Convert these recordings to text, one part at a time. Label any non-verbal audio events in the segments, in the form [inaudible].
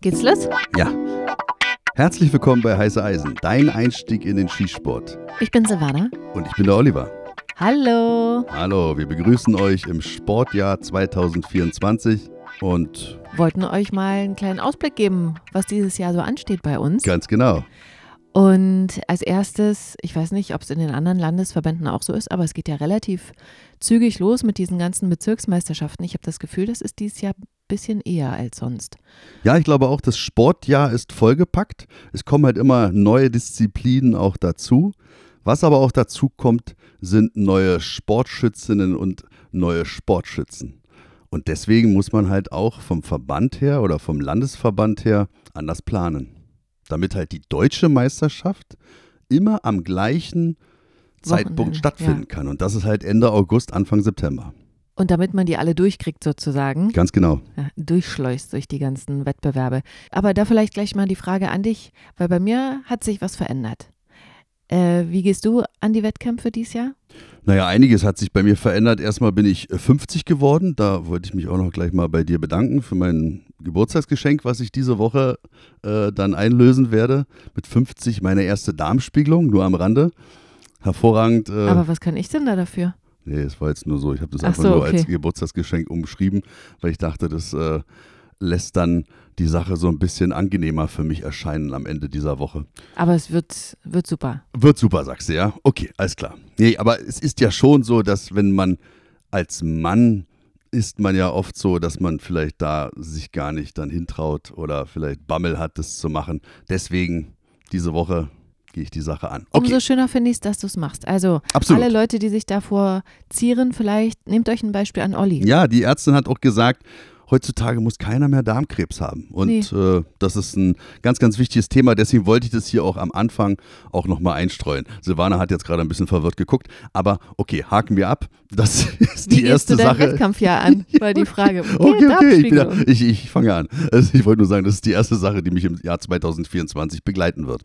Geht's los? Ja. Herzlich willkommen bei Heiße Eisen, dein Einstieg in den Skisport. Ich bin Silvana. Und ich bin der Oliver. Hallo. Hallo, wir begrüßen euch im Sportjahr 2024 und Wollten euch mal einen kleinen Ausblick geben, was dieses Jahr so ansteht bei uns. ganz genau. Und als erstes, ich weiß nicht, ob es in den anderen Landesverbänden auch so ist, aber es geht ja relativ zügig los mit diesen ganzen Bezirksmeisterschaften. Ich habe das Gefühl, das ist dieses Jahr bisschen eher als sonst. Ja, ich glaube auch, das Sportjahr ist vollgepackt. Es kommen halt immer neue Disziplinen auch dazu. Was aber auch dazu kommt, sind neue Sportschützinnen und neue Sportschützen. Und deswegen muss man halt auch vom Verband her oder vom Landesverband her anders planen. Damit halt die deutsche Meisterschaft immer am gleichen Zeitpunkt Wochenende, stattfinden ja. kann. Und das ist halt Ende August, Anfang September. Und damit man die alle durchkriegt sozusagen, Ganz genau. ja, durchschleust durch die ganzen Wettbewerbe. Aber da vielleicht gleich mal die Frage an dich, weil bei mir hat sich was verändert. Äh, wie gehst du an die Wettkämpfe dieses Jahr? Naja, einiges hat sich bei mir verändert. Erstmal bin ich äh, 50 geworden. Da wollte ich mich auch noch gleich mal bei dir bedanken für mein Geburtstagsgeschenk, was ich diese Woche äh, dann einlösen werde. Mit 50 meine erste Darmspiegelung, nur am Rande. Hervorragend. Äh, Aber was kann ich denn da dafür? Nee, es war jetzt nur so. Ich habe das Ach einfach so, nur okay. als Geburtstagsgeschenk umschrieben, weil ich dachte, das äh, lässt dann die Sache so ein bisschen angenehmer für mich erscheinen am Ende dieser Woche. Aber es wird, wird super. Wird super, sagst du, ja? Okay, alles klar. Nee, aber es ist ja schon so, dass wenn man als Mann ist man ja oft so, dass man vielleicht da sich gar nicht dann hintraut oder vielleicht Bammel hat, das zu machen. Deswegen diese Woche gehe ich die Sache an. Okay, Umso schöner finde ich es, dass du es machst. Also Absolut. alle Leute, die sich davor zieren, vielleicht nehmt euch ein Beispiel an Olli. ja, die Ärztin hat auch gesagt, heutzutage muss keiner mehr Darmkrebs haben. Und Nee. äh, das ist ein ganz, ganz wichtiges Thema. Deswegen wollte ich das hier auch am Anfang auch nochmal einstreuen. Silvana hat jetzt gerade ein bisschen verwirrt geguckt, aber okay, haken wir ab. Das [laughs] ist Wie die erste du Sache. Wettkampfjahr an? [laughs] War die Frage. Okay, okay, Darmspiegelung. da, ich, ich fange an. [laughs] Also ich wollte nur sagen, das ist die erste Sache, die mich im Jahr 2024 begleiten wird.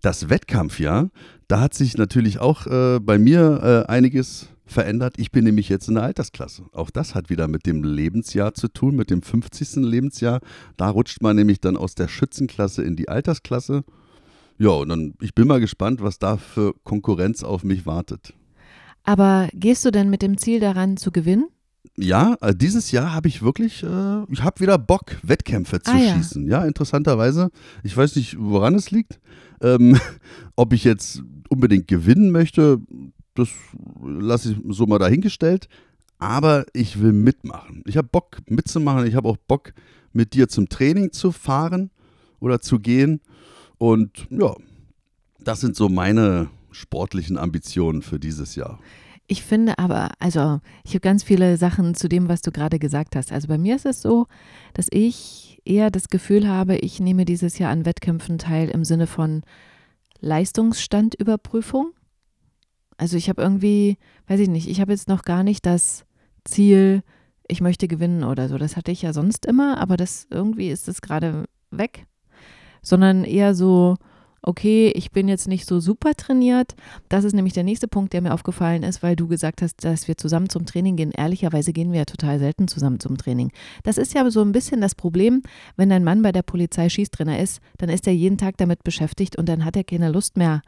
Das Wettkampfjahr, da hat sich natürlich auch äh, bei mir äh, einiges verändert. Ich bin nämlich jetzt in der Altersklasse. Auch das hat wieder mit dem Lebensjahr zu tun, mit dem 50. Lebensjahr. Da rutscht man nämlich dann aus der Schützenklasse in die Altersklasse. Ja, und dann, ich bin mal gespannt, was da für Konkurrenz auf mich wartet. Aber gehst du denn mit dem Ziel daran zu gewinnen? Ja, äh, dieses Jahr habe ich wirklich, äh, ich habe wieder Bock, Wettkämpfe zu Ah, ja. schießen. Ja, interessanterweise. Ich weiß nicht, woran es liegt. Ähm, [laughs] ob ich jetzt unbedingt gewinnen möchte, das lasse ich so mal dahingestellt. Aber ich will mitmachen. Ich habe Bock mitzumachen. Ich habe auch Bock, mit dir zum Training zu fahren oder zu gehen. Und ja, das sind so meine sportlichen Ambitionen für dieses Jahr. Ich finde aber, also ich habe ganz viele Sachen zu dem, was du gerade gesagt hast. Also bei mir ist es so, dass ich eher das Gefühl habe, ich nehme dieses Jahr an Wettkämpfen teil im Sinne von Leistungsstandüberprüfung. Also ich habe irgendwie, weiß ich nicht, ich habe jetzt noch gar nicht das Ziel, ich möchte gewinnen oder so. Das hatte ich ja sonst immer, aber das irgendwie ist es gerade weg. Sondern eher so, okay, ich bin jetzt nicht so super trainiert. Das ist nämlich der nächste Punkt, der mir aufgefallen ist, weil du gesagt hast, dass wir zusammen zum Training gehen. Ehrlicherweise gehen wir ja total selten zusammen zum Training. Das ist ja so ein bisschen das Problem, wenn dein Mann bei der Polizei Schießtrainer ist, dann ist er jeden Tag damit beschäftigt und dann hat er keine Lust mehr,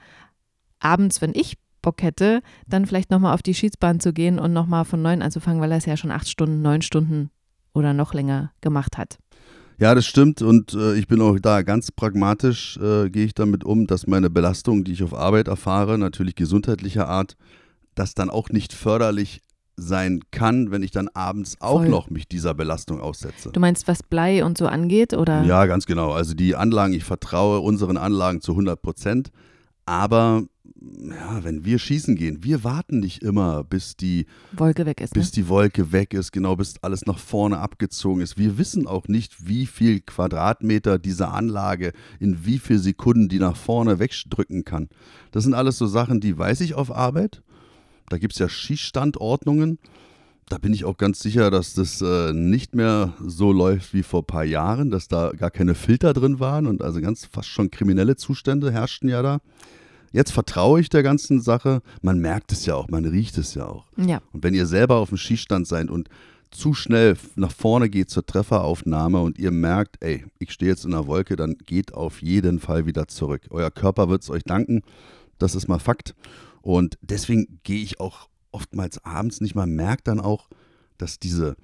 abends, wenn ich Bock hätte, dann vielleicht nochmal auf die Schießbahn zu gehen und nochmal von neun anzufangen, weil er es ja schon acht Stunden, neun Stunden oder noch länger gemacht hat. Ja, das stimmt und äh, ich bin auch da ganz pragmatisch, äh, gehe ich damit um, dass meine Belastung, die ich auf Arbeit erfahre, natürlich gesundheitlicher Art, das dann auch nicht förderlich sein kann, wenn ich dann abends auch Voll. noch mich dieser Belastung aussetze. Du meinst, was Blei und so angeht, oder? Ja, ganz genau. Also die Anlagen, ich vertraue unseren Anlagen zu 100 Prozent. Aber ja, wenn wir schießen gehen, wir warten nicht immer, bis die Wolke weg ist. Ne? bis die Wolke weg ist, genau bis alles nach vorne abgezogen ist. Wir wissen auch nicht, wie viel Quadratmeter diese Anlage in wie viel Sekunden die nach vorne wegdrücken kann. Das sind alles so Sachen, die weiß ich auf Arbeit. Da gibt es ja Schießstandordnungen. Da bin ich auch ganz sicher, dass das äh, nicht mehr so läuft wie vor ein paar Jahren, dass da gar keine Filter drin waren und also ganz fast schon kriminelle Zustände herrschten ja da. Jetzt vertraue ich der ganzen Sache. Man merkt es ja auch, man riecht es ja auch. Ja. Und wenn ihr selber auf dem Schießstand seid und zu schnell nach vorne geht zur Trefferaufnahme und ihr merkt, ey, ich stehe jetzt in der Wolke, dann geht auf jeden Fall wieder zurück. Euer Körper wird es euch danken. Das ist mal Fakt. Und deswegen gehe ich auch oftmals abends nicht mal, merke dann auch, dass diese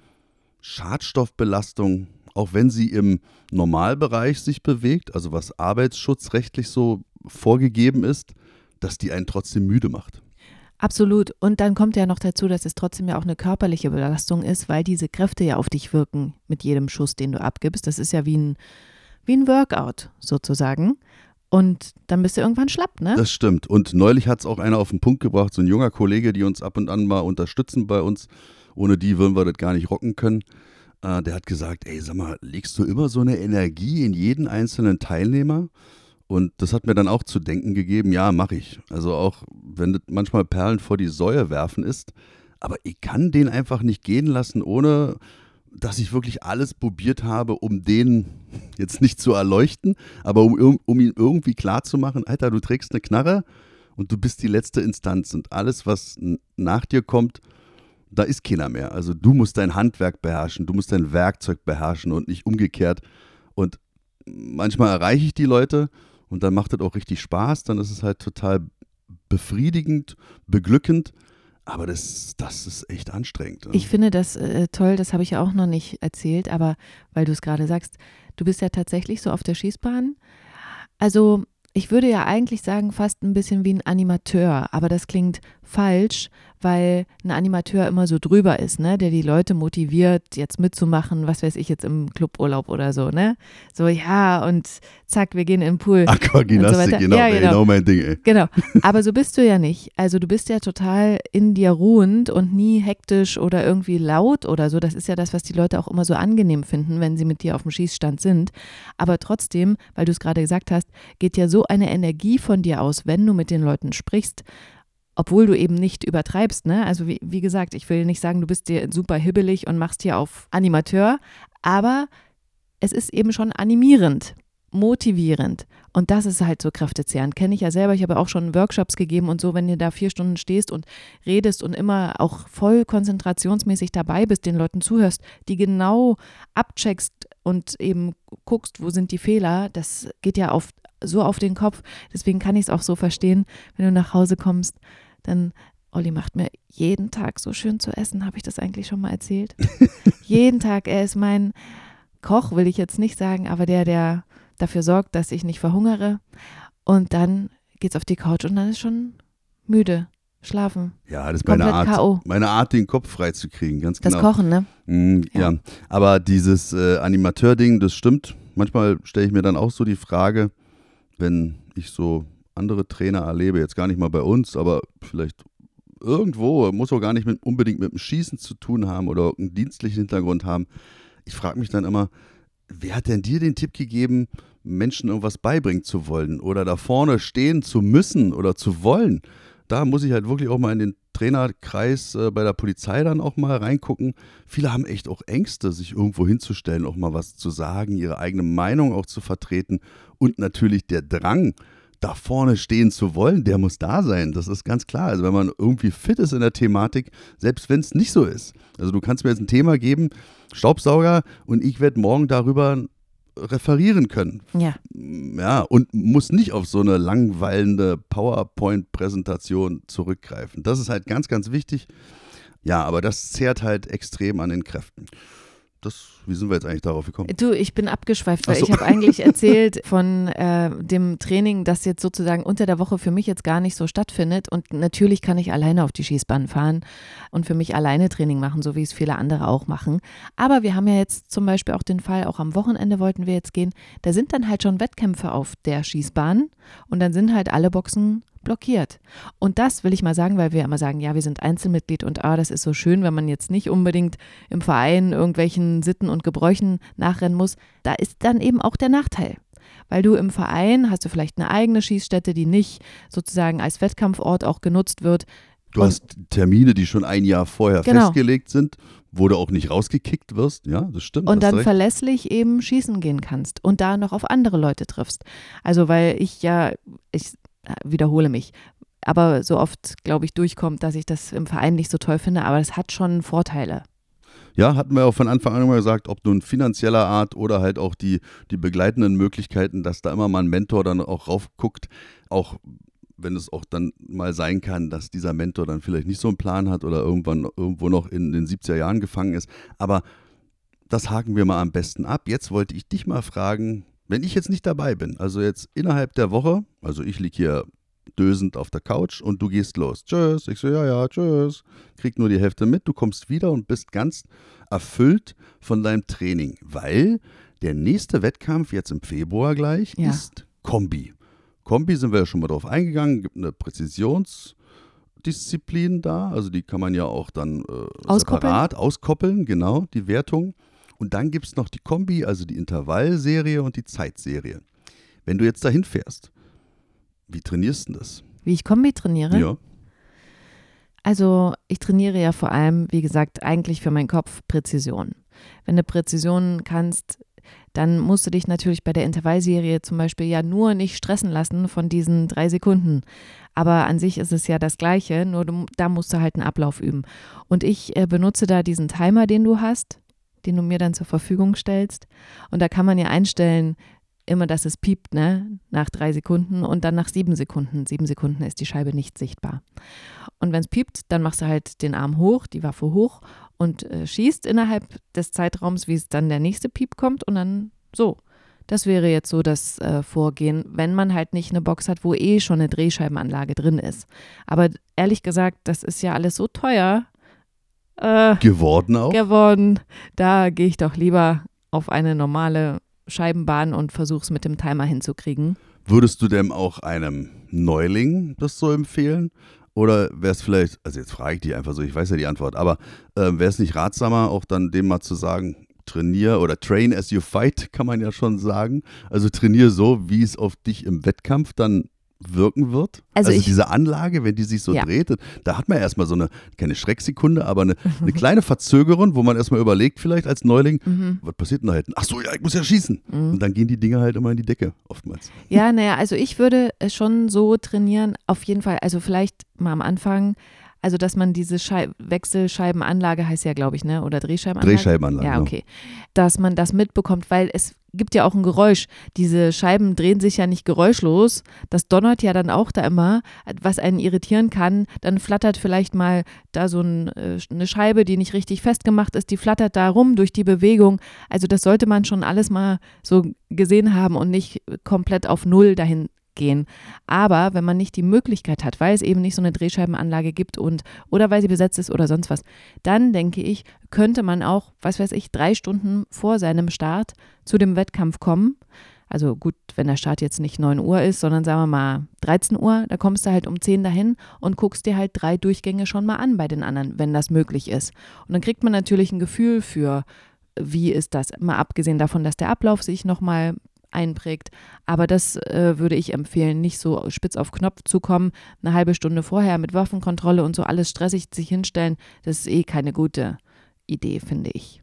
Schadstoffbelastung, auch wenn sie im Normalbereich sich bewegt, also was arbeitsschutzrechtlich so vorgegeben ist, dass die einen trotzdem müde macht. Absolut. Und dann kommt ja noch dazu, dass es trotzdem ja auch eine körperliche Belastung ist, weil diese Kräfte ja auf dich wirken mit jedem Schuss, den du abgibst. Das ist ja wie ein, wie ein Workout sozusagen. Und dann bist du irgendwann schlapp, ne? Das stimmt. Und neulich hat es auch einer auf den Punkt gebracht, so ein junger Kollege, die uns ab und an mal unterstützen bei uns. Ohne die würden wir das gar nicht rocken können. Äh, der hat gesagt, ey, sag mal, legst du immer so eine Energie in jeden einzelnen Teilnehmer? Und das hat mir dann auch zu denken gegeben, ja, mache ich. Also auch, wenn das manchmal Perlen vor die Säue werfen ist. Aber ich kann den einfach nicht gehen lassen, ohne dass ich wirklich alles probiert habe, um den [laughs] jetzt nicht zu erleuchten, aber um, um ihn irgendwie klarzumachen, Alter, du trägst eine Knarre und du bist die letzte Instanz und alles, was nach dir kommt, da ist keiner mehr. Also du musst dein Handwerk beherrschen, du musst dein Werkzeug beherrschen und nicht umgekehrt. Und manchmal erreiche ich die Leute und dann macht das auch richtig Spaß, dann ist es halt total befriedigend, beglückend. Aber das, das ist echt anstrengend. Ne? Ich finde das äh, toll, das habe ich ja auch noch nicht erzählt, aber weil du es gerade sagst, du bist ja tatsächlich so auf der Schießbahn. Also ich würde ja eigentlich sagen, fast ein bisschen wie ein Animateur, aber das klingt falsch, weil ein Animateur immer so drüber ist, ne, der die Leute motiviert, jetzt mitzumachen, was weiß ich jetzt im Cluburlaub oder so, ne? So, ja, und zack, wir gehen in den Pool. Aquagymnastik, so genau, ja, genau. genau mein Ding, ey. Genau. Aber so bist du ja nicht. Also du bist ja total in dir ruhend und nie hektisch oder irgendwie laut oder so. Das ist ja das, was die Leute auch immer so angenehm finden, wenn sie mit dir auf dem Schießstand sind. Aber trotzdem, weil du es gerade gesagt hast, geht ja so eine Energie von dir aus, wenn du mit den Leuten sprichst obwohl du eben nicht übertreibst. Ne? Also wie, wie gesagt, ich will nicht sagen, du bist dir super hibbelig und machst hier auf Animateur, aber es ist eben schon animierend, motivierend. Und das ist halt so kräftezehrend. Kenne ich ja selber. Ich habe auch schon Workshops gegeben und so, wenn du da vier Stunden stehst und redest und immer auch voll konzentrationsmäßig dabei bist, den Leuten zuhörst, die genau abcheckst und eben guckst, wo sind die Fehler, das geht ja auf, so auf den Kopf. Deswegen kann ich es auch so verstehen, wenn du nach Hause kommst dann Olli macht mir jeden Tag so schön zu essen. Habe ich das eigentlich schon mal erzählt? [laughs] jeden Tag. Er ist mein Koch, will ich jetzt nicht sagen, aber der, der dafür sorgt, dass ich nicht verhungere. Und dann geht's auf die Couch und dann ist schon müde. Schlafen. Ja, das ist meine Art, meine Art, den Kopf frei zu kriegen, ganz genau. Das Kochen, ne? Mm, ja. ja. aber dieses äh, Animateur-Ding, das stimmt. Manchmal stelle ich mir dann auch so die Frage, wenn ich so andere Trainer erlebe, jetzt gar nicht mal bei uns, aber vielleicht irgendwo, muss auch gar nicht mit, unbedingt mit dem Schießen zu tun haben oder einen dienstlichen Hintergrund haben. Ich frage mich dann immer, wer hat denn dir den Tipp gegeben, Menschen irgendwas beibringen zu wollen oder da vorne stehen zu müssen oder zu wollen? Da muss ich halt wirklich auch mal in den Trainerkreis äh, bei der Polizei dann auch mal reingucken. Viele haben echt auch Ängste, sich irgendwo hinzustellen, auch mal was zu sagen, ihre eigene Meinung auch zu vertreten und natürlich der Drang, da vorne stehen zu wollen, der muss da sein. Das ist ganz klar. Also wenn man irgendwie fit ist in der Thematik, selbst wenn es nicht so ist. Also du kannst mir jetzt ein Thema geben, Staubsauger, und ich werde morgen darüber referieren können. Ja. Ja, und muss nicht auf so eine langweilende PowerPoint-Präsentation zurückgreifen. Das ist halt ganz, ganz wichtig. Ja, aber das zehrt halt extrem an den Kräften das, wie sind wir jetzt eigentlich darauf gekommen? Du, ich bin abgeschweift, weil so. ich habe eigentlich [laughs] erzählt von äh, dem Training, das jetzt sozusagen unter der Woche für mich jetzt gar nicht so stattfindet. Und natürlich kann ich alleine auf die Schießbahn fahren und für mich alleine Training machen, so wie es viele andere auch machen. Aber wir haben ja jetzt zum Beispiel auch den Fall, auch am Wochenende wollten wir jetzt gehen, da sind dann halt schon Wettkämpfe auf der Schießbahn und dann sind halt alle Boxen blockiert. Und das will ich mal sagen, weil wir immer sagen, ja, wir sind Einzelmitglied und ah, das ist so schön, wenn man jetzt nicht unbedingt im Verein irgendwelchen Sitten und Gebräuchen nachrennen muss. Da ist dann eben auch der Nachteil. Weil du im Verein hast du vielleicht eine eigene Schießstätte, die nicht sozusagen als Wettkampfort auch genutzt wird. Du und hast Termine, die schon ein Jahr vorher genau. festgelegt sind, wo du auch nicht rausgekickt wirst. Ja, das stimmt. Und dann verlässlich eben schießen gehen kannst und da noch auf andere Leute triffst. Also, weil ich ja, ich wiederhole mich, aber so oft, glaube ich, durchkommt, dass ich das im Verein nicht so toll finde, aber das hat schon Vorteile. Ja, hatten wir auch von Anfang an immer gesagt, ob nun finanzieller Art oder halt auch die, die begleitenden Möglichkeiten, dass da immer mal ein Mentor dann auch raufguckt, auch wenn es auch dann mal sein kann, dass dieser Mentor dann vielleicht nicht so einen Plan hat oder irgendwann irgendwo noch in den 70er Jahren gefangen ist. Aber das haken wir mal am besten ab. Jetzt wollte ich dich mal fragen, wenn ich jetzt nicht dabei bin, also jetzt innerhalb der Woche, also ich liege hier dösend auf der Couch und du gehst los. Tschüss. Ich so, ja, ja, tschüss. Krieg nur die Hälfte mit. Du kommst wieder und bist ganz erfüllt von deinem Training, weil der nächste Wettkampf jetzt im Februar gleich ja. ist Kombi. Kombi sind wir ja schon mal drauf eingegangen, gibt eine Präzisionsdisziplin da, also die kann man ja auch dann äh, auskoppeln. separat auskoppeln, genau, die Wertung. Und dann gibt es noch die Kombi, also die Intervallserie und die Zeitserie. Wenn du jetzt dahin fährst, wie trainierst du das? Wie ich Kombi trainiere? Ja. Also ich trainiere ja vor allem, wie gesagt, eigentlich für meinen Kopf Präzision. Wenn du Präzision kannst, dann musst du dich natürlich bei der Intervallserie zum Beispiel ja nur nicht stressen lassen von diesen drei Sekunden. Aber an sich ist es ja das Gleiche, nur du, da musst du halt einen Ablauf üben. Und ich äh, benutze da diesen Timer, den du hast, den du mir dann zur Verfügung stellst. Und da kann man ja einstellen, immer, dass es piept, ne? Nach drei Sekunden und dann nach sieben Sekunden. Sieben Sekunden ist die Scheibe nicht sichtbar. Und wenn es piept, dann machst du halt den Arm hoch, die Waffe hoch und äh, schießt innerhalb des Zeitraums, wie es dann der nächste Piep kommt und dann so. Das wäre jetzt so das äh, Vorgehen, wenn man halt nicht eine Box hat, wo eh schon eine Drehscheibenanlage drin ist. Aber ehrlich gesagt, das ist ja alles so teuer. Äh, geworden auch? Geworden. Da gehe ich doch lieber auf eine normale Scheibenbahn und versuch's mit dem Timer hinzukriegen. Würdest du dem auch einem Neuling das so empfehlen? Oder wäre es vielleicht, also jetzt frage ich die einfach so, ich weiß ja die Antwort, aber äh, wäre es nicht ratsamer, auch dann dem mal zu sagen, trainier oder train as you fight, kann man ja schon sagen. Also trainier so, wie es auf dich im Wettkampf dann wirken wird. Also, also diese Anlage, wenn die sich so ja. dreht, da hat man erstmal so eine, keine Schrecksekunde, aber eine, eine kleine Verzögerung, wo man erstmal überlegt, vielleicht als Neuling, mhm. was passiert denn da hinten? Ach so, ja, ich muss ja schießen. Mhm. Und dann gehen die Dinge halt immer in die Decke, oftmals. Ja, naja, also ich würde schon so trainieren, auf jeden Fall, also vielleicht mal am Anfang also, dass man diese Schei Wechselscheibenanlage heißt ja, glaube ich, ne? Oder Drehscheibenanlage? Drehscheibenanlage. Ja, okay. Dass man das mitbekommt, weil es gibt ja auch ein Geräusch. Diese Scheiben drehen sich ja nicht geräuschlos. Das donnert ja dann auch da immer, was einen irritieren kann. Dann flattert vielleicht mal da so ein, äh, eine Scheibe, die nicht richtig festgemacht ist, die flattert da rum durch die Bewegung. Also das sollte man schon alles mal so gesehen haben und nicht komplett auf Null dahin gehen. Aber wenn man nicht die Möglichkeit hat, weil es eben nicht so eine Drehscheibenanlage gibt und oder weil sie besetzt ist oder sonst was, dann denke ich, könnte man auch, was weiß ich, drei Stunden vor seinem Start zu dem Wettkampf kommen. Also gut, wenn der Start jetzt nicht 9 Uhr ist, sondern sagen wir mal 13 Uhr, da kommst du halt um 10 dahin und guckst dir halt drei Durchgänge schon mal an bei den anderen, wenn das möglich ist. Und dann kriegt man natürlich ein Gefühl für, wie ist das, mal abgesehen davon, dass der Ablauf sich nochmal einprägt. Aber das äh, würde ich empfehlen, nicht so spitz auf Knopf zu kommen, eine halbe Stunde vorher mit Waffenkontrolle und so alles stressig sich hinstellen. Das ist eh keine gute Idee, finde ich.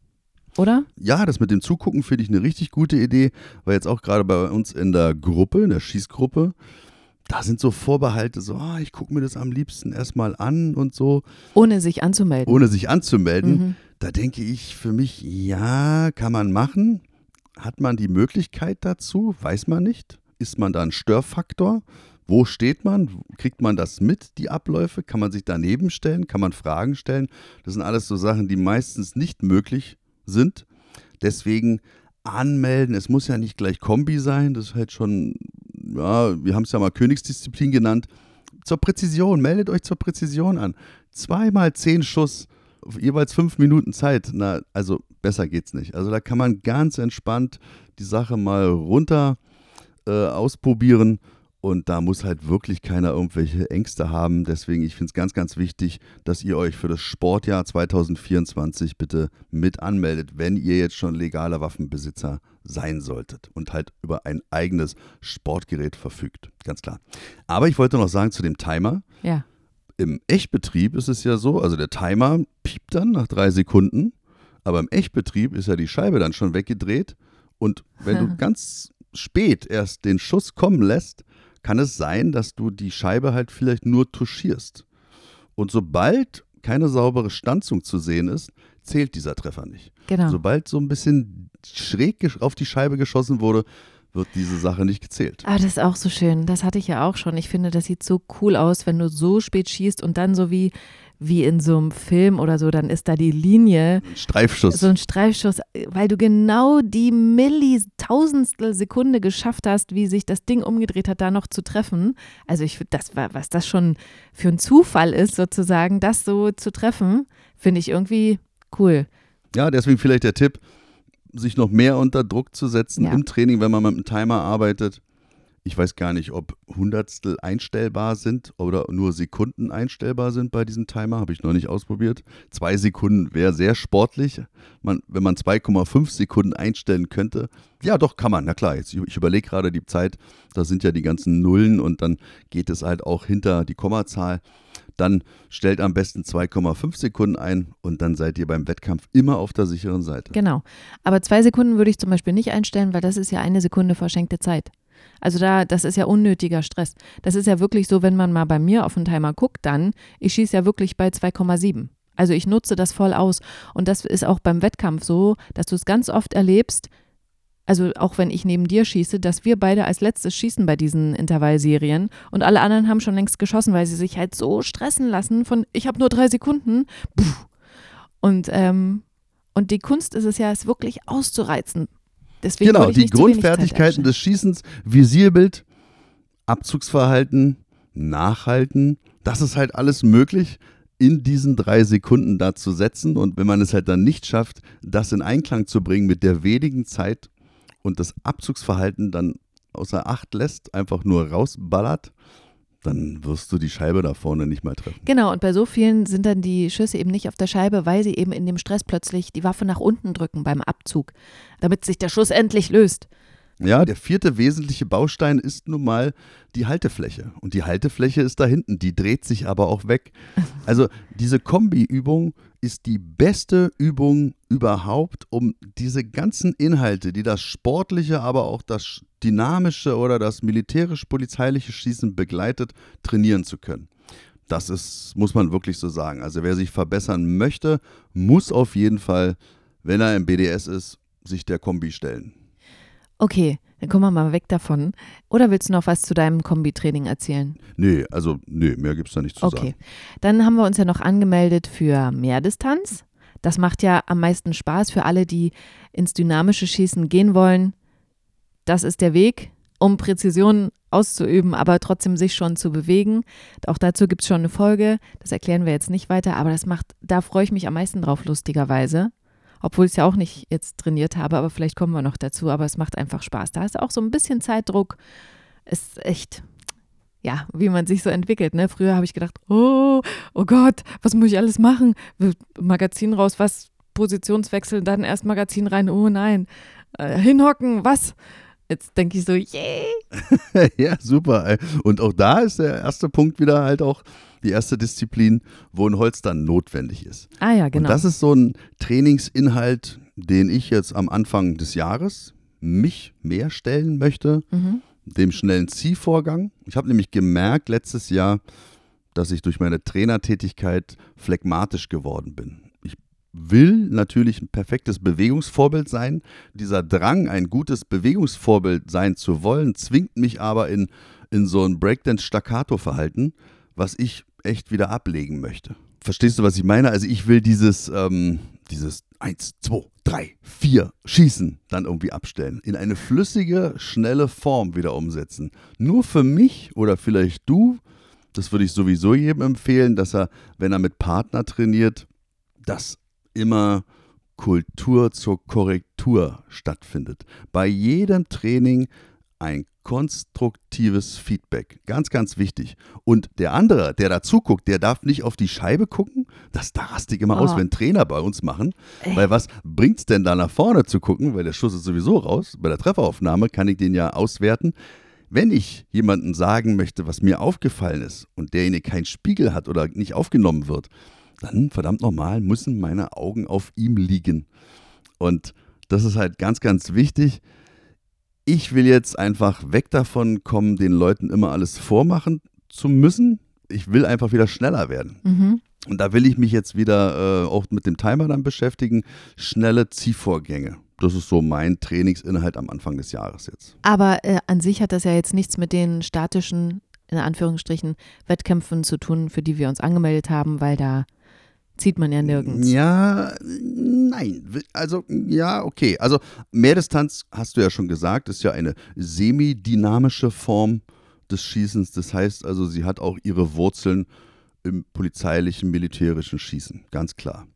Oder? Ja, das mit dem Zugucken finde ich eine richtig gute Idee, weil jetzt auch gerade bei uns in der Gruppe, in der Schießgruppe, da sind so Vorbehalte, so, ah, ich gucke mir das am liebsten erstmal an und so. Ohne sich anzumelden. Ohne sich anzumelden. Mhm. Da denke ich für mich, ja, kann man machen. Hat man die Möglichkeit dazu? Weiß man nicht. Ist man da ein Störfaktor? Wo steht man? Kriegt man das mit, die Abläufe? Kann man sich daneben stellen? Kann man Fragen stellen? Das sind alles so Sachen, die meistens nicht möglich sind. Deswegen anmelden. Es muss ja nicht gleich Kombi sein. Das ist halt schon, ja, wir haben es ja mal Königsdisziplin genannt. Zur Präzision. Meldet euch zur Präzision an. Zweimal zehn Schuss jeweils fünf Minuten Zeit. Na, also besser geht's nicht. Also da kann man ganz entspannt die Sache mal runter äh, ausprobieren und da muss halt wirklich keiner irgendwelche Ängste haben. Deswegen, ich finde es ganz, ganz wichtig, dass ihr euch für das Sportjahr 2024 bitte mit anmeldet, wenn ihr jetzt schon legaler Waffenbesitzer sein solltet und halt über ein eigenes Sportgerät verfügt. Ganz klar. Aber ich wollte noch sagen zu dem Timer. Ja im Echtbetrieb ist es ja so, also der Timer piept dann nach drei Sekunden, aber im Echtbetrieb ist ja die Scheibe dann schon weggedreht und wenn du [laughs] ganz spät erst den Schuss kommen lässt, kann es sein, dass du die Scheibe halt vielleicht nur touchierst. Und sobald keine saubere Stanzung zu sehen ist, zählt dieser Treffer nicht. Genau. Sobald so ein bisschen schräg auf die Scheibe geschossen wurde, wird diese Sache nicht gezählt. Ah, das ist auch so schön. Das hatte ich ja auch schon. Ich finde, das sieht so cool aus, wenn du so spät schießt und dann so wie, wie in so einem Film oder so, dann ist da die Linie, Ein Streifschuss. so ein Streifschuss, weil du genau die Millitausendstel Sekunde geschafft hast, wie sich das Ding umgedreht hat, da noch zu treffen. Also ich das war, was das schon für ein Zufall ist, sozusagen, das so zu treffen, finde ich irgendwie cool. Ja, deswegen vielleicht der Tipp, sich noch mehr unter Druck zu setzen Ja. im Training, wenn man mit einem Timer arbeitet. Ich weiß gar nicht, ob Hundertstel einstellbar sind oder nur Sekunden einstellbar sind bei diesem Timer. Habe ich noch nicht ausprobiert. Zwei Sekunden wäre sehr sportlich. Man, wenn man 2,5 Sekunden einstellen könnte. Ja, doch, kann man. Na klar, jetzt, ich überlege gerade die Zeit. Da sind ja die ganzen Nullen und dann geht es halt auch hinter die Kommazahl. Dann stellt am besten 2,5 Sekunden ein und dann seid ihr beim Wettkampf immer auf der sicheren Seite. Genau. Aber zwei Sekunden würde ich zum Beispiel nicht einstellen, weil das ist ja eine Sekunde verschenkte Zeit. Also da, das ist ja unnötiger Stress. Das ist ja wirklich so, wenn man mal bei mir auf den Timer guckt, dann, ich schieße ja wirklich bei 2,7. Also ich nutze das voll aus. Und das ist auch beim Wettkampf so, dass du es ganz oft erlebst, also auch wenn ich neben dir schieße, dass wir beide als letztes schießen bei diesen Intervallserien und alle anderen haben schon längst geschossen, weil sie sich halt so stressen lassen von, ich habe nur drei Sekunden. Puh. Und, ähm, und die Kunst ist es ja, es wirklich auszureizen. Deswegen Genau, die Grundfertigkeiten des Schießens, Visierbild, Abzugsverhalten, Nachhalten, das ist halt alles möglich in diesen drei Sekunden da zu setzen. Und wenn man es halt dann nicht schafft, das in Einklang zu bringen mit der wenigen Zeit und das Abzugsverhalten dann außer Acht lässt, einfach nur rausballert, dann wirst du die Scheibe da vorne nicht mal treffen. Genau, und bei so vielen sind dann die Schüsse eben nicht auf der Scheibe, weil sie eben in dem Stress plötzlich die Waffe nach unten drücken beim Abzug, damit sich der Schuss endlich löst. Ja, der vierte wesentliche Baustein ist nun mal die Haltefläche. Und die Haltefläche ist da hinten, die dreht sich aber auch weg. [laughs] Also diese Kombi-Übung ist die beste Übung überhaupt, um diese ganzen Inhalte, die das sportliche, aber auch das dynamische oder das militärisch-polizeiliche Schießen begleitet, trainieren zu können. Das ist, muss man wirklich so sagen. Also wer sich verbessern möchte, muss auf jeden Fall, wenn er im BDS ist, sich der Kombi stellen. Okay, dann kommen wir mal weg davon. Oder willst du noch was zu deinem Kombitraining erzählen? Nee, also nee, mehr gibt es da nicht zu Okay, sagen. dann haben wir uns ja noch angemeldet für Mehrdistanz. Das macht ja am meisten Spaß für alle, die ins dynamische Schießen gehen wollen. Das ist der Weg, um Präzision auszuüben, aber trotzdem sich schon zu bewegen. Auch dazu gibt es schon eine Folge. Das erklären wir jetzt nicht weiter, aber das macht, da freue ich mich am meisten drauf, lustigerweise. Obwohl ich es ja auch nicht jetzt trainiert habe, aber vielleicht kommen wir noch dazu. Aber es macht einfach Spaß. Da ist auch so ein bisschen Zeitdruck. Ist echt, ja, wie man sich so entwickelt. Ne? Früher habe ich gedacht, oh, oh Gott, was muss ich alles machen? Magazin raus, was? Positionswechsel, dann erst Magazin rein, oh nein. Äh, hinhocken, was? Jetzt denke ich so, yay. [laughs] ja, super. Und auch da ist der erste Punkt wieder halt auch die erste Disziplin, wo ein Holz dann notwendig ist. Ah ja, genau. Und das ist so ein Trainingsinhalt, den ich jetzt am Anfang des Jahres mich mehr stellen möchte, mhm. dem schnellen Ziehvorgang. Ich habe nämlich gemerkt letztes Jahr, dass ich durch meine Trainertätigkeit phlegmatisch geworden bin. Ich will natürlich ein perfektes Bewegungsvorbild sein. Dieser Drang, ein gutes Bewegungsvorbild sein zu wollen, zwingt mich aber in, in so ein Breakdance-Staccato-Verhalten, was ich echt wieder ablegen möchte. Verstehst du, was ich meine? Also ich will dieses, ähm, dieses 1, 2, 3, 4 Schießen dann irgendwie abstellen. In eine flüssige, schnelle Form wieder umsetzen. Nur für mich oder vielleicht du, das würde ich sowieso jedem empfehlen, dass er, wenn er mit Partner trainiert, dass immer Kultur zur Korrektur stattfindet. Bei jedem Training ein konstruktives Feedback. Ganz, ganz wichtig. Und der andere, der da zuguckt, der darf nicht auf die Scheibe gucken. Das da raste ich immer aus, Oh. wenn Trainer bei uns machen. Ey. Weil was bringt es denn da nach vorne zu gucken? Weil der Schuss ist sowieso raus. Bei der Trefferaufnahme kann ich den ja auswerten. Wenn ich jemandem sagen möchte, was mir aufgefallen ist und derjenige keinen Spiegel hat oder nicht aufgenommen wird, dann verdammt nochmal müssen meine Augen auf ihm liegen. Und das ist halt ganz, ganz wichtig. Ich will jetzt einfach weg davon kommen, den Leuten immer alles vormachen zu müssen. Ich will einfach wieder schneller werden. Mhm. Und da will ich mich jetzt wieder äh, auch mit dem Timer dann beschäftigen. Schnelle Ziehvorgänge. Das ist so mein Trainingsinhalt am Anfang des Jahres jetzt. Aber äh, an sich hat das ja jetzt nichts mit den statischen, in Anführungsstrichen, Wettkämpfen zu tun, für die wir uns angemeldet haben, weil da zieht man ja nirgends. Ja, nein. Also, ja, okay. Also, Mehrdistanz, hast du ja schon gesagt, ist ja eine semidynamische Form des Schießens. Das heißt also, sie hat auch ihre Wurzeln im polizeilichen, militärischen Schießen, ganz klar.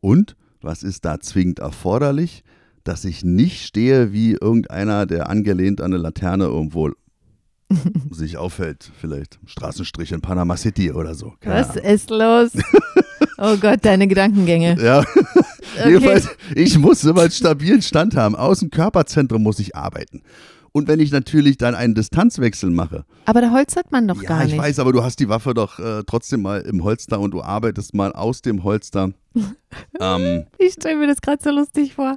Und was ist da zwingend erforderlich? Dass ich nicht stehe wie irgendeiner, der angelehnt an eine Laterne irgendwo [laughs] sich aufhält, vielleicht Straßenstrich in Panama City oder so. Keine Was Ahnung. ist los? [laughs] Oh Gott, deine Gedankengänge. Ja. [laughs] Okay. Jedenfalls, ich muss immer einen stabilen Stand haben. Aus dem Körperzentrum muss ich arbeiten. Und wenn ich natürlich dann einen Distanzwechsel mache. Aber da holstert man doch ja, gar nicht. Ich weiß, aber du hast die Waffe doch äh, trotzdem mal im Holster und du arbeitest mal aus dem Holster. [laughs] ähm, ich stelle mir das gerade so lustig vor.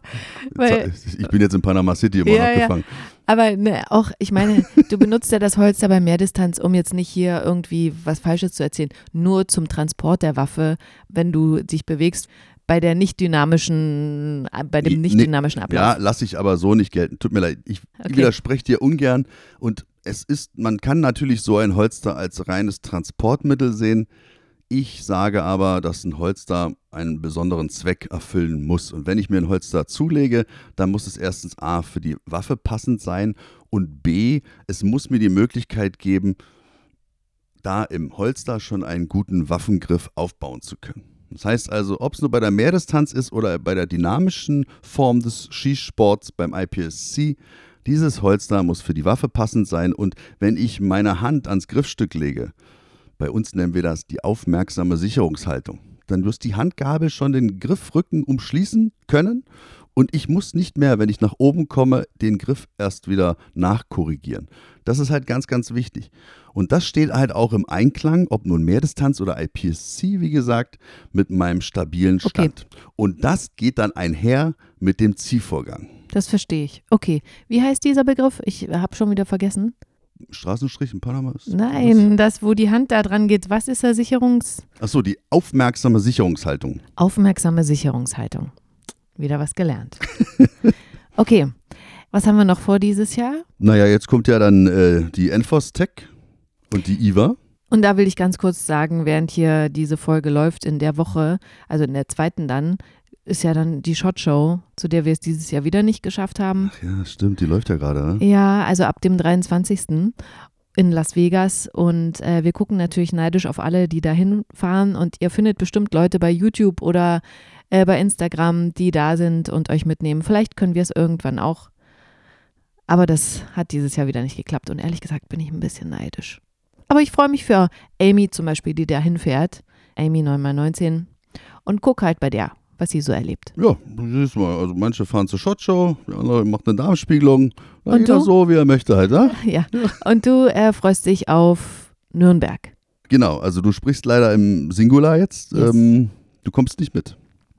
Ich bin jetzt in Panama City immer ja, noch gefangen. Ja. Aber ne, auch, ich meine, du benutzt ja das Holster bei Mehrdistanz, um jetzt nicht hier irgendwie was Falsches zu erzählen, nur zum Transport der Waffe, wenn du dich bewegst bei der nicht dynamischen, bei dem nicht dynamischen Ablauf. Ja, lasse ich aber so nicht gelten. Tut mir leid. Ich okay. widerspreche dir ungern. Und es ist, man kann natürlich so ein Holster als reines Transportmittel sehen. Ich sage aber, dass ein Holster einen besonderen Zweck erfüllen muss. Und wenn ich mir ein Holster zulege, dann muss es erstens A für die Waffe passend sein und B, es muss mir die Möglichkeit geben, da im Holster schon einen guten Waffengriff aufbauen zu können. Das heißt also, ob es nur bei der Mehrdistanz ist oder bei der dynamischen Form des Schießsports beim IPSC, dieses Holster muss für die Waffe passend sein und wenn ich meine Hand ans Griffstück lege, bei uns nennen wir das die aufmerksame Sicherungshaltung, dann wirst die Handgabel schon den Griffrücken umschließen können und ich muss nicht mehr, wenn ich nach oben komme, den Griff erst wieder nachkorrigieren. Das ist halt ganz, ganz wichtig. Und das steht halt auch im Einklang, ob nun Mehrdistanz oder IPSC, wie gesagt, mit meinem stabilen Stand. Okay. Und das geht dann einher mit dem Ziehvorgang. Das verstehe ich. Okay. Wie heißt dieser Begriff? Ich habe schon wieder vergessen. Straßenstrich in Panama ist? Nein, das, wo die Hand da dran geht. Was ist der Sicherungs... Achso, die aufmerksame Sicherungshaltung. Aufmerksame Sicherungshaltung. Wieder was gelernt. [laughs] okay. Was haben wir noch vor dieses Jahr? Naja, jetzt kommt ja dann äh, die Enforce Tech und die IVA. Und da will ich ganz kurz sagen, während hier diese Folge läuft, in der Woche, also in der zweiten dann, ist ja dann die Shot Show, zu der wir es dieses Jahr wieder nicht geschafft haben. Ach ja, stimmt, die läuft ja gerade. Ne? Ja, also ab dem 23. in Las Vegas und äh, wir gucken natürlich neidisch auf alle, die da hinfahren und ihr findet bestimmt Leute bei YouTube oder äh, bei Instagram, die da sind und euch mitnehmen. Vielleicht können wir es irgendwann auch. Aber das hat dieses Jahr wieder nicht geklappt und ehrlich gesagt bin ich ein bisschen neidisch. Aber ich freue mich für Amy zum Beispiel, die da hinfährt. Amy 9x19 und guck halt bei der, was sie so erlebt. Ja, siehst mal, also manche fahren zur Shotshow, die andere macht eine Darmspiegelung. Und jeder du? so, wie er möchte halt, ne? Ja. [laughs] ja. Und du äh, freust dich auf Nürnberg. Genau, also du sprichst leider im Singular jetzt. Yes. Ähm, du kommst nicht mit.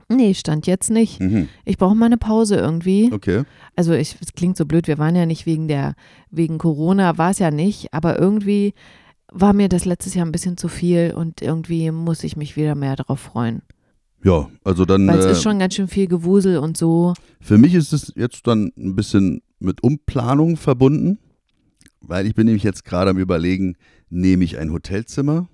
Nee, stand jetzt nicht. Mhm. Ich brauche mal eine Pause irgendwie. Okay. Also es klingt so blöd, wir waren ja nicht wegen der, wegen Corona, war es ja nicht, aber irgendwie war mir das letztes Jahr ein bisschen zu viel und irgendwie muss ich mich wieder mehr darauf freuen. Ja, also dann. Weil es äh, ist schon ganz schön viel Gewusel und so. Für mich ist es jetzt dann ein bisschen mit Umplanung verbunden, weil ich bin nämlich jetzt gerade am überlegen, nehme ich ein Hotelzimmer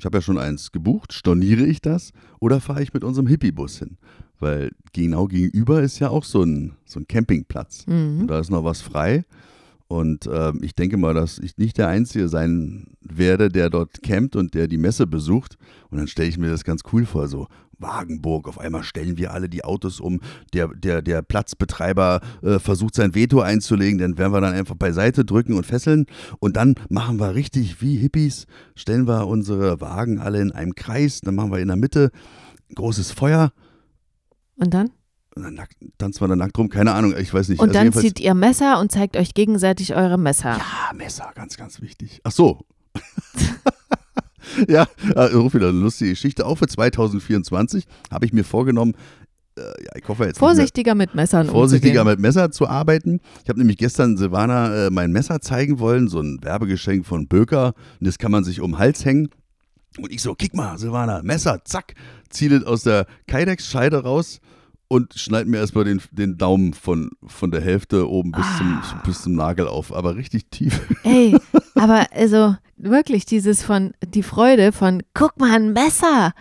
ich habe ja schon eins gebucht, storniere ich das oder fahre ich mit unserem Hippie-Bus hin? Weil genau gegenüber ist ja auch so ein, so ein Campingplatz. Mhm. Und da ist noch was frei. Und äh, ich denke mal, dass ich nicht der Einzige sein werde, der dort campt und der die Messe besucht. Und dann stelle ich mir das ganz cool vor, so Wagenburg, auf einmal stellen wir alle die Autos um, der, der, der Platzbetreiber äh, versucht sein Veto einzulegen, dann werden wir dann einfach beiseite drücken und fesseln und dann machen wir richtig wie Hippies, stellen wir unsere Wagen alle in einem Kreis, dann machen wir in der Mitte großes Feuer. Und dann? Und dann tanzt man da nackt rum, keine Ahnung, ich weiß nicht. Und also dann zieht ihr Messer und zeigt euch gegenseitig eure Messer. Ja, Messer, ganz, ganz wichtig. Ach so. [laughs] ja, äh, ruf wieder eine lustige Geschichte. Auch für 2024 habe ich mir vorgenommen, äh, ja, ich hoffe jetzt vorsichtiger mit Messern vorsichtiger umzugehen. mit Messer zu arbeiten. Ich habe nämlich gestern Silvana äh, mein Messer zeigen wollen, so ein Werbegeschenk von Böker. Und das kann man sich um den Hals hängen. Und ich so, kick mal, Silvana, Messer, zack, zielt aus der Kydex-Scheide raus und schneid mir erstmal den, den Daumen von, von der Hälfte oben bis, zum, Ah. bis zum Nagel auf, aber richtig tief. [laughs] Ey, aber also wirklich dieses von, die Freude von, guck mal, ein Messer.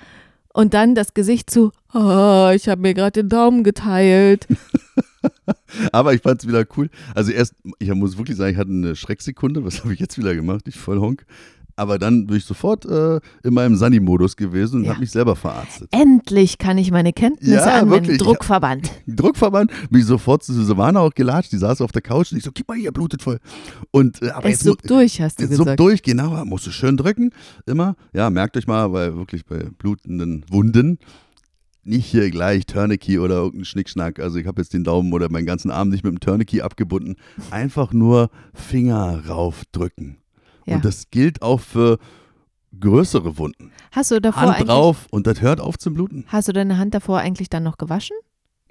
Und dann das Gesicht zu, oh, ich habe mir gerade den Daumen geteilt. [laughs] Aber ich fand es wieder cool. Also erst, ich muss wirklich sagen, ich hatte eine Schrecksekunde. Was habe ich jetzt wieder gemacht? Ich voll Honk. Aber dann bin ich sofort äh, in meinem Sunny-Modus gewesen und Ja. habe mich selber verarztet. Endlich kann ich meine Kenntnisse Ja, anwenden. wirklich. Druckverband. [laughs] Druckverband, bin ich sofort zu Silvana auch gelatscht. Die saß auf der Couch und ich so, gib mal hier, blutet voll. Und, äh, aber Es jetzt suppt durch, hast du Jetzt sub gesagt. durch, genau, musst du schön drücken, immer. Ja, merkt euch mal, weil wirklich bei blutenden Wunden nicht hier gleich Tourniquet oder irgendein Schnickschnack. Also ich habe jetzt den Daumen oder meinen ganzen Arm nicht mit dem Tourniquet abgebunden. Einfach nur Finger raufdrücken. Ja. Und das gilt auch für größere Wunden. Hast du davor Hand drauf und das hört auf zu bluten. hast du deine Hand davor eigentlich dann noch gewaschen?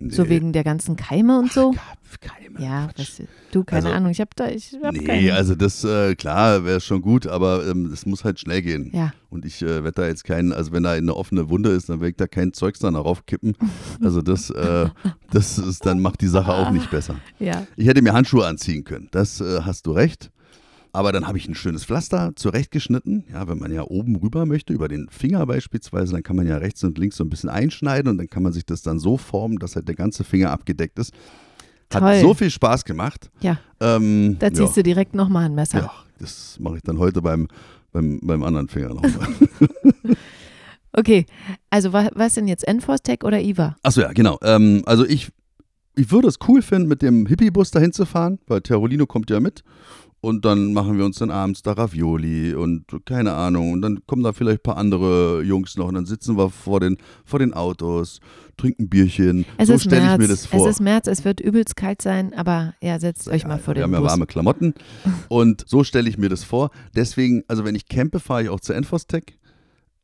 So Nee. wegen der ganzen Keime und so? Ach, Keime. Ja, was, du, keine Also, Ahnung, ich habe da, ich hab Nee, keine. also das, äh, klar, wäre schon gut, aber ähm, es muss halt schnell gehen. Ja, Und ich äh, werde da jetzt keinen, also wenn da eine offene Wunde ist, dann werde ich da kein Zeugs dann darauf kippen. [laughs] Also das, äh, das ist, dann macht die Sache auch nicht besser. ja. Ich hätte mir Handschuhe anziehen können, das äh, hast du recht. Aber dann habe ich ein schönes Pflaster zurechtgeschnitten. Ja, wenn man ja oben rüber möchte, über den Finger beispielsweise, dann kann man ja rechts und links so ein bisschen einschneiden und dann kann man sich das dann so formen, dass halt der ganze Finger abgedeckt ist. Hat Toll. so viel Spaß gemacht. Ja, Ähm, da ziehst ja. du direkt nochmal ein Messer. Ja, das mache ich dann heute beim, beim, beim anderen Finger nochmal. [laughs] Okay, also wa was denn jetzt? Enforce Tech oder IVA? Achso, ja, genau. Ähm, also ich, ich würde es cool finden, mit dem Hippie-Bus dahin zu fahren, weil Terolino kommt ja mit. Und dann machen wir uns dann abends da Ravioli und keine Ahnung. Und dann kommen da vielleicht ein paar andere Jungs noch. Und dann sitzen wir vor den, vor den Autos, trinken Bierchen. Es so ist stelle ich März. mir das vor. Es ist März, es wird übelst kalt sein, aber ja, setzt euch mal vor wir den haben ja Bus. warme Klamotten. [laughs] Und so stelle ich mir das vor. Deswegen, also wenn ich campe, fahre ich auch zu Enforstec.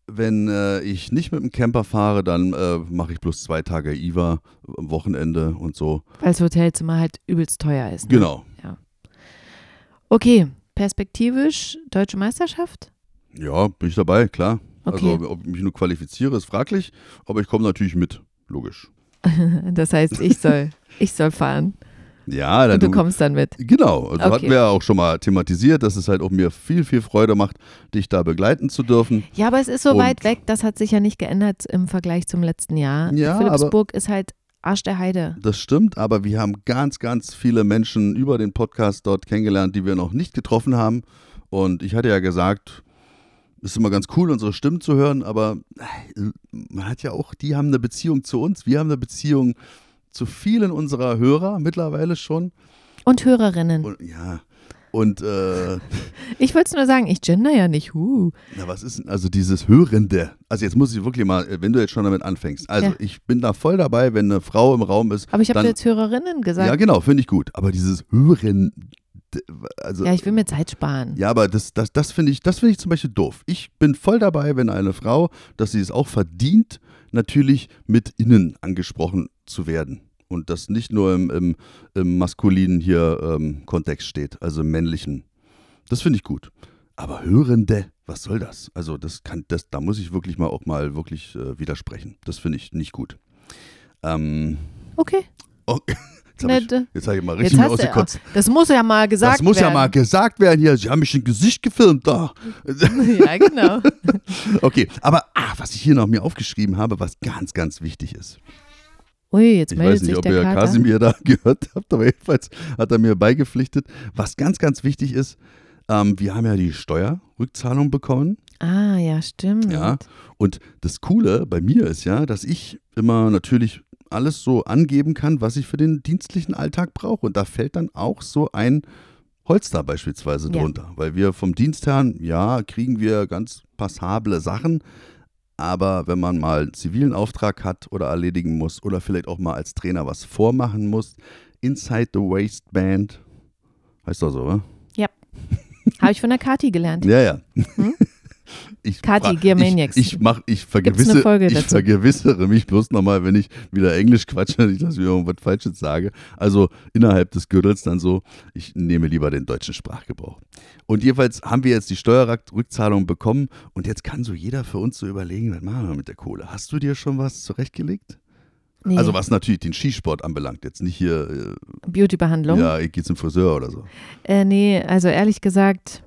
Wenn äh, ich nicht mit dem Camper fahre, dann äh, mache ich bloß zwei Tage IVA am Wochenende und so. Weil das Hotelzimmer halt übelst teuer ist. Ne? Genau. Okay, perspektivisch deutsche Meisterschaft? Ja, bin ich dabei, klar. Okay. Also, ob ich mich nur qualifiziere, ist fraglich, aber ich komme natürlich mit, logisch. [laughs] Das heißt, ich soll, ich soll fahren Ja, dann und du kommst dann mit. Genau, also Okay. hatten wir ja auch schon mal thematisiert, dass es halt auch mir viel, viel Freude macht, dich da begleiten zu dürfen. Ja, aber es ist so Und- weit weg, das hat sich ja nicht geändert im Vergleich zum letzten Jahr. Ja, Philipsburg ist halt Arsch der Heide. Das stimmt, aber wir haben ganz, ganz viele Menschen über den Podcast dort kennengelernt, die wir noch nicht getroffen haben. Und ich hatte ja gesagt, es ist immer ganz cool, unsere Stimmen zu hören, aber äh, man hat ja auch, die haben eine Beziehung zu uns, wir haben eine Beziehung zu vielen unserer Hörer mittlerweile schon. Und Hörerinnen. Und ja, und äh, Ich wollte es nur sagen, ich gender ja nicht. Huh. na, was ist denn also dieses Hörende? Also jetzt muss ich wirklich mal, wenn du jetzt schon damit anfängst. Also Ja. ich bin da voll dabei, wenn eine Frau im Raum ist. Aber ich habe jetzt Hörerinnen gesagt. Ja, genau, finde ich gut. Aber dieses Hören, d- also Ja, ich will mir Zeit sparen. Ja, aber das, das, das finde ich, das finde ich zum Beispiel doof. Ich bin voll dabei, wenn eine Frau, dass sie es auch verdient, natürlich mit innen angesprochen zu werden. Und das nicht nur im, im, im maskulinen hier ähm, Kontext steht, also im männlichen. Das finde ich gut. Aber Hörende, was soll das? Also das kann, das, da muss ich wirklich mal auch mal wirklich äh, widersprechen. Das finde ich nicht gut. Ähm, Okay. oh, [laughs] jetzt habe Ne, ich, jetzt hab ich mal richtig ausgekotzt. das muss ja mal gesagt Das muss werden. ja mal gesagt werden hier. Sie haben mich im Gesicht gefilmt da. [laughs] ja, genau. [laughs] Okay, aber ah, was ich hier noch mir aufgeschrieben habe, was ganz, ganz wichtig ist. Ui, jetzt Ich meldet weiß nicht, sich ob der ihr Kater. Kasimir da [laughs] gehört habt, aber jedenfalls hat er mir beigepflichtet. Was ganz, ganz wichtig ist, ähm, wir haben ja die Steuerrückzahlung bekommen. Ah, ja, stimmt. Ja. Und das Coole bei mir ist ja, dass ich immer natürlich alles so angeben kann, was ich für den dienstlichen Alltag brauche. Und da fällt dann auch so ein Holster beispielsweise Ja. drunter. Weil wir vom Dienstherrn, ja, kriegen wir ganz passable Sachen. Aber wenn man mal einen zivilen Auftrag hat oder erledigen muss oder vielleicht auch mal als Trainer was vormachen muss, Inside the Waistband, heißt doch so, oder? Habe ich von der Kati gelernt. Ja, ja. Hm? [laughs] Ich, Kathi, fra- Gearmaniacs. Ich, ich, mach, ich, vergewisse, ich vergewissere mich bloß nochmal, wenn ich wieder Englisch quatsche, nicht, [laughs] dass ich irgendwas Falsches sage. Also innerhalb des Gürtels dann so, ich nehme lieber den deutschen Sprachgebrauch. Und jedenfalls haben wir jetzt die Steuerrückzahlung bekommen und jetzt kann so jeder für uns so überlegen, was machen wir mit der Kohle? Hast du dir schon was zurechtgelegt? Nee, Also was natürlich den Skisport anbelangt, jetzt nicht hier, Beauty-Behandlung. äh, ja, ich gehe zum Friseur oder so. Äh, nee, also ehrlich gesagt,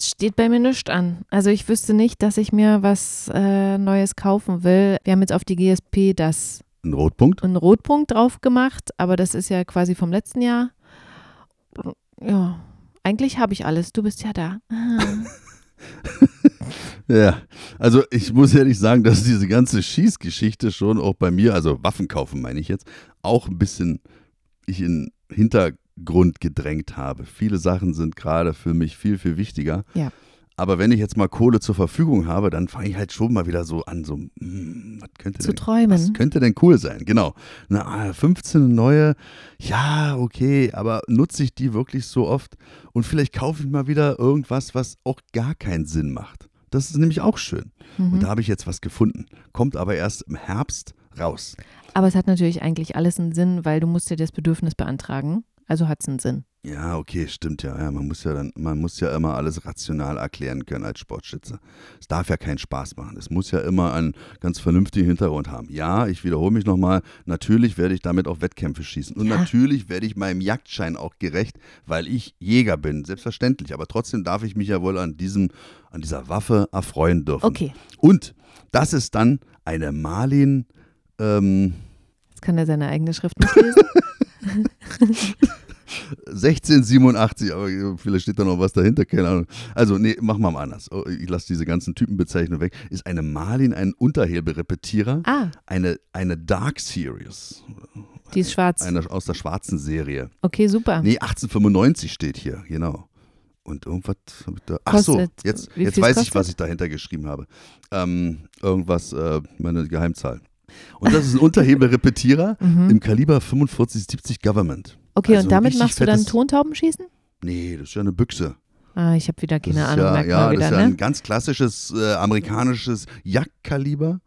steht bei mir nichts an. Also ich wüsste nicht, dass ich mir was äh, Neues kaufen will. Wir haben jetzt auf die GSP das Ein Rotpunkt? einen Rotpunkt drauf gemacht, aber das ist ja quasi vom letzten Jahr. Ja, eigentlich habe ich alles. Du bist ja da. [laughs] Ja, also ich muss ehrlich sagen, dass diese ganze Schießgeschichte schon auch bei mir, also Waffen kaufen meine ich jetzt, auch ein bisschen ich in Hintergrund gedrängt habe. Viele Sachen sind gerade für mich viel, viel wichtiger. Ja. Aber wenn ich jetzt mal Kohle zur Verfügung habe, dann fange ich halt schon mal wieder so an, so, hm, was könnte Zu denn träumen. Was könnte denn cool sein? Genau. Na, 15 neue, ja, okay, aber nutze ich die wirklich so oft? Und vielleicht kaufe ich mal wieder irgendwas, was auch gar keinen Sinn macht. Das ist nämlich auch schön. Mhm. Und da habe ich jetzt was gefunden. Kommt aber erst im Herbst raus. Aber es hat natürlich eigentlich alles einen Sinn, weil du musst ja das Bedürfnis beantragen. Also hat es einen Sinn. Ja, okay, stimmt ja. ja. Man muss ja dann, man muss ja immer alles rational erklären können als Sportschütze. Es darf ja keinen Spaß machen. Es muss ja immer einen ganz vernünftigen Hintergrund haben. Ja, ich wiederhole mich nochmal, natürlich werde ich damit auch Wettkämpfe schießen. Und Ja. natürlich werde ich meinem Jagdschein auch gerecht, weil ich Jäger bin, selbstverständlich. Aber trotzdem darf ich mich ja wohl an diesem, an dieser Waffe erfreuen dürfen. Okay, Und das ist dann eine Marlin, ähm, jetzt kann er seine eigene Schrift nicht lesen. [laughs] 1687, aber vielleicht steht da noch was dahinter, keine Ahnung. Also, nee, mach mal mal anders. Oh, Ich lasse diese ganzen Typenbezeichnungen weg. Ist eine Marlin ein Unterhebelrepetierer, Ah, eine, eine Dark Series, die ist schwarz. eine aus der schwarzen Serie. Okay, super. Nee, 1895 steht hier, genau. Und irgendwas hab ich da. Ach so, jetzt, jetzt weiß ich, kostet? was ich dahinter geschrieben habe. Ähm, irgendwas, äh, meine Geheimzahl. Und das ist ein Unterhebelrepetierer [laughs] Mhm. im Kaliber 4570 Government. Okay, also und damit machst du dann Tontaubenschießen? Nee, das ist ja eine Büchse. Ah, ich habe wieder Das keine ist Ahnung, ja, ja, mal das wieder, ist ja ne? ein ganz klassisches äh, amerikanisches Jagdkaliber.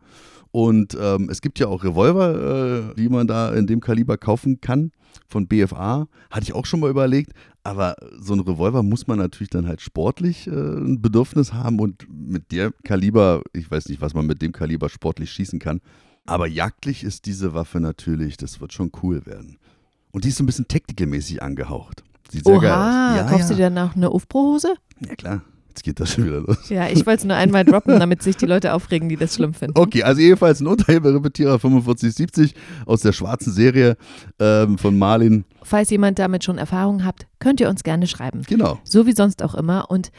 Und ähm, es gibt ja auch Revolver, äh, die man da in dem Kaliber kaufen kann von BFA. Hatte ich auch schon mal überlegt. Aber so ein Revolver muss man natürlich dann halt sportlich äh, ein Bedürfnis haben. Und mit der Kaliber, ich weiß nicht, was man mit dem Kaliber sportlich schießen kann. Aber jagdlich ist diese Waffe natürlich, das wird schon cool werden. Und die ist so ein bisschen tactical-mäßig angehaucht. Sieht sehr geil aus. Oha, Ja, kaufst ja. du dir dann auch eine Ufbro-Hose? Ja, klar. Jetzt geht das schon wieder los. Ja, ich wollte es nur einmal droppen, damit sich die Leute aufregen, die das schlimm finden. Okay, also jedenfalls ein Unterhebelrepetierer 4570 aus der schwarzen Serie ähm, von Marlin. Falls jemand damit schon Erfahrung habt, könnt ihr uns gerne schreiben. Genau. So wie sonst auch immer. Und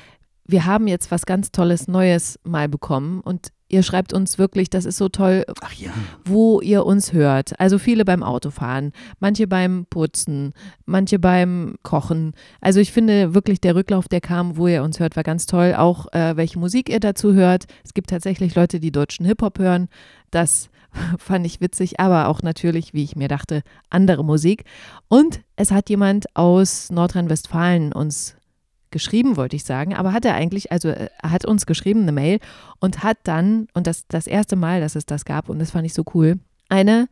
wir haben jetzt was ganz Tolles Neues mal bekommen. Und ihr schreibt uns wirklich, das ist so toll, ja. wo ihr uns hört. Also viele beim Autofahren, manche beim Putzen, manche beim Kochen. Also ich finde wirklich der Rücklauf, der kam, wo ihr uns hört, war ganz toll. Auch äh, welche Musik ihr dazu hört. Es gibt tatsächlich Leute, die deutschen Hip-Hop hören. Das [laughs] fand ich witzig, aber auch natürlich, wie ich mir dachte, andere Musik. Und es hat jemand aus Nordrhein-Westfalen uns geschrieben, wollte ich sagen, aber hat er eigentlich, also er hat uns geschrieben, eine Mail und hat dann, und das das erste Mal, dass es das gab, und das fand ich so cool, eine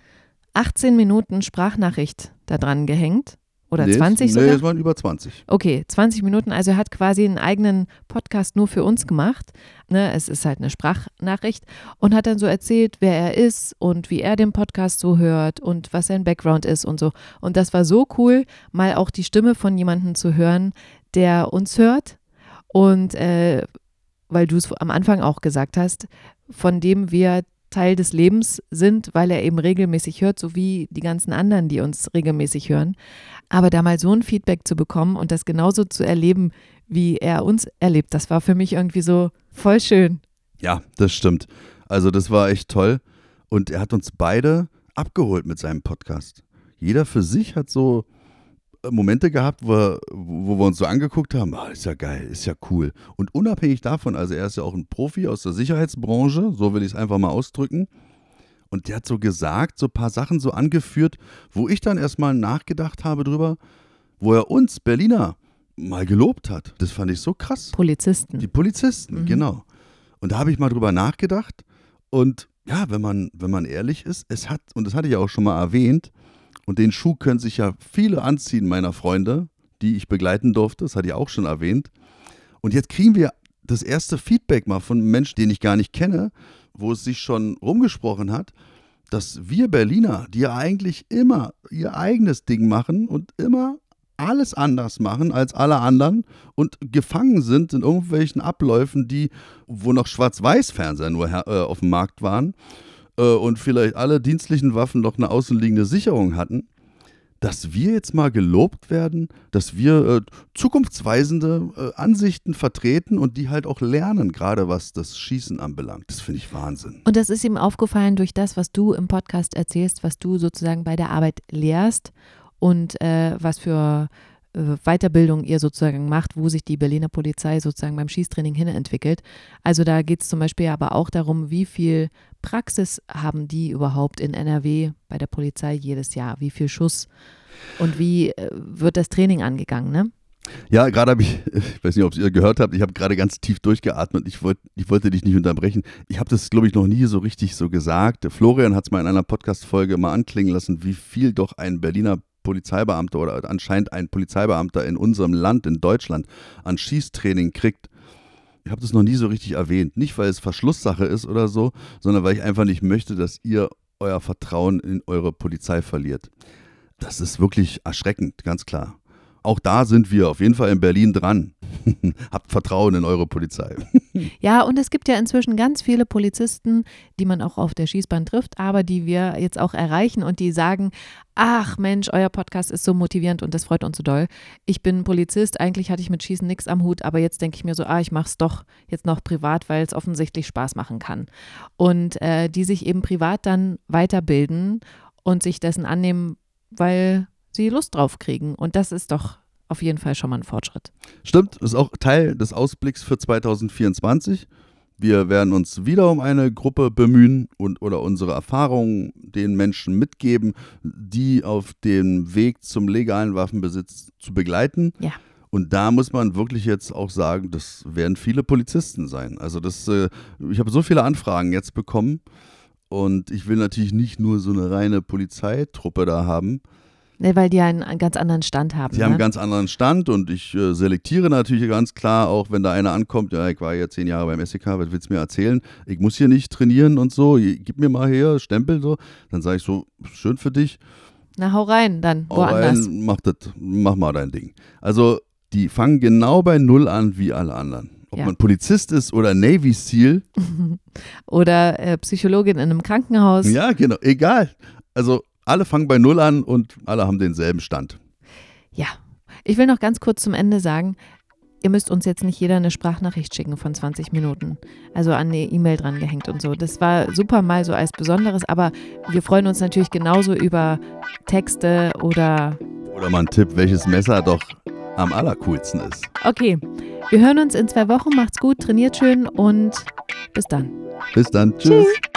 18 Minuten Sprachnachricht da dran gehängt. Oder nee, 20 es, sogar? Nee, es waren über 20. Okay, 20 Minuten. Also er hat quasi einen eigenen Podcast nur für uns gemacht. Ne, es ist halt eine Sprachnachricht und hat dann so erzählt, wer er ist und wie er den Podcast so hört und was sein Background ist und so. Und das war so cool, mal auch die Stimme von jemandem zu hören, der uns hört. Und äh, weil du es am Anfang auch gesagt hast, von dem wir Teil des Lebens sind, weil er eben regelmäßig hört, so wie die ganzen anderen, die uns regelmäßig hören. Aber da mal so ein Feedback zu bekommen und das genauso zu erleben, wie er uns erlebt, das war für mich irgendwie so voll schön. Ja, das stimmt. Also das war echt toll. Und er hat uns beide abgeholt mit seinem Podcast. Jeder für sich hat so Momente gehabt, wo, wir- wo wir uns so angeguckt haben, ah, ist ja geil, ist ja cool. Und unabhängig davon, also er ist ja auch ein Profi aus der Sicherheitsbranche, so will ich es einfach mal ausdrücken. Und der hat so gesagt, so ein paar Sachen so angeführt, wo ich dann erstmal nachgedacht habe drüber, wo er uns Berliner mal gelobt hat. Das fand ich so krass. Polizisten. Die Polizisten, Mhm. genau. Und da habe ich mal drüber nachgedacht. Und ja, wenn man, wenn man ehrlich ist, es hat, und das hatte ich ja auch schon mal erwähnt, und den Schuh können sich ja viele anziehen, meiner Freunde, die ich begleiten durfte, das hatte ich auch schon erwähnt. Und jetzt kriegen wir das erste Feedback mal von einem Menschen, den ich gar nicht kenne, wo es sich schon rumgesprochen hat, dass wir Berliner, die ja eigentlich immer ihr eigenes Ding machen und immer alles anders machen als alle anderen und gefangen sind in irgendwelchen Abläufen, die, wo noch Schwarz-Weiß-Fernseher nur äh, auf dem Markt waren äh, und vielleicht alle dienstlichen Waffen noch eine außenliegende Sicherung hatten, dass wir jetzt mal gelobt werden, dass wir äh, zukunftsweisende äh, Ansichten vertreten und die halt auch lernen, gerade was das Schießen anbelangt. Das finde ich Wahnsinn. Und das ist ihm aufgefallen durch das, was du im Podcast erzählst, was du sozusagen bei der Arbeit lehrst und äh, was für Weiterbildung ihr sozusagen macht, wo sich die Berliner Polizei sozusagen beim Schießtraining hin entwickelt. Also da geht es zum Beispiel aber auch darum, wie viel Praxis haben die überhaupt in NRW bei der Polizei jedes Jahr, wie viel Schuss und wie äh, wird das Training angegangen, ne? Ja, gerade habe ich, ich weiß nicht, ob ihr gehört habt, ich habe gerade ganz tief durchgeatmet. Ich, wollt, ich wollte dich nicht unterbrechen. Ich habe das, glaube ich, noch nie so richtig so gesagt. Florian hat es mal in einer Podcast-Folge mal anklingen lassen, wie viel doch ein Berliner Polizeibeamter oder anscheinend ein Polizeibeamter in unserem Land, in Deutschland, an Schießtraining kriegt. Ich habe das noch nie so richtig erwähnt. Nicht, weil es Verschlusssache ist oder so, sondern weil ich einfach nicht möchte, dass ihr euer Vertrauen in eure Polizei verliert. Das ist wirklich erschreckend, ganz klar. Auch da sind wir auf jeden Fall in Berlin dran. [laughs] Habt Vertrauen in eure Polizei. [laughs] Ja, und es gibt ja inzwischen ganz viele Polizisten, die man auch auf der Schießbahn trifft, aber die wir jetzt auch erreichen und die sagen, ach Mensch, euer Podcast ist so motivierend und das freut uns so doll. Ich bin Polizist, eigentlich hatte ich mit Schießen nichts am Hut, aber jetzt denke ich mir so, ah, ich mache es doch jetzt noch privat, weil es offensichtlich Spaß machen kann. Und äh, die sich eben privat dann weiterbilden und sich dessen annehmen, weil sie Lust drauf kriegen. Und das ist doch auf jeden Fall schon mal ein Fortschritt. Stimmt, ist auch Teil des Ausblicks für 2024. Wir werden uns wieder um eine Gruppe bemühen und oder unsere Erfahrungen den Menschen mitgeben, die auf dem Weg zum legalen Waffenbesitz zu begleiten. Ja. Und da muss man wirklich jetzt auch sagen, das werden viele Polizisten sein. Also das, äh, ich habe so viele Anfragen jetzt bekommen und ich will natürlich nicht nur so eine reine Polizeitruppe da haben, Ne, weil die einen, einen ganz anderen Stand haben. Sie ne? haben einen ganz anderen Stand und ich äh, selektiere natürlich ganz klar, auch wenn da einer ankommt, ja, ich war ja zehn Jahre beim SEK, was willst du mir erzählen? Ich muss hier nicht trainieren und so, gib mir mal her, Stempel so. Dann sage ich so, schön für dich, Na, hau rein, dann hau woanders. rein, mach, das, mach mal dein Ding. Also die fangen genau bei Null an wie alle anderen. Ob Ja. man Polizist ist oder Navy SEAL, [laughs] Oder äh, Psychologin in einem Krankenhaus. ja genau, egal. Also alle fangen bei Null an und alle haben denselben Stand. Ja. Ich will noch ganz kurz zum Ende sagen, ihr müsst uns jetzt nicht jeder eine Sprachnachricht schicken von 20 Minuten. Also an eine E-Mail dran gehängt und so. Das war super mal so als Besonderes, aber wir freuen uns natürlich genauso über Texte oder. Oder mal ein Tipp, welches Messer doch am allercoolsten ist. Okay, wir hören uns in zwei Wochen. Macht's gut, trainiert schön und bis dann. Bis dann, tschüss. Tschüss.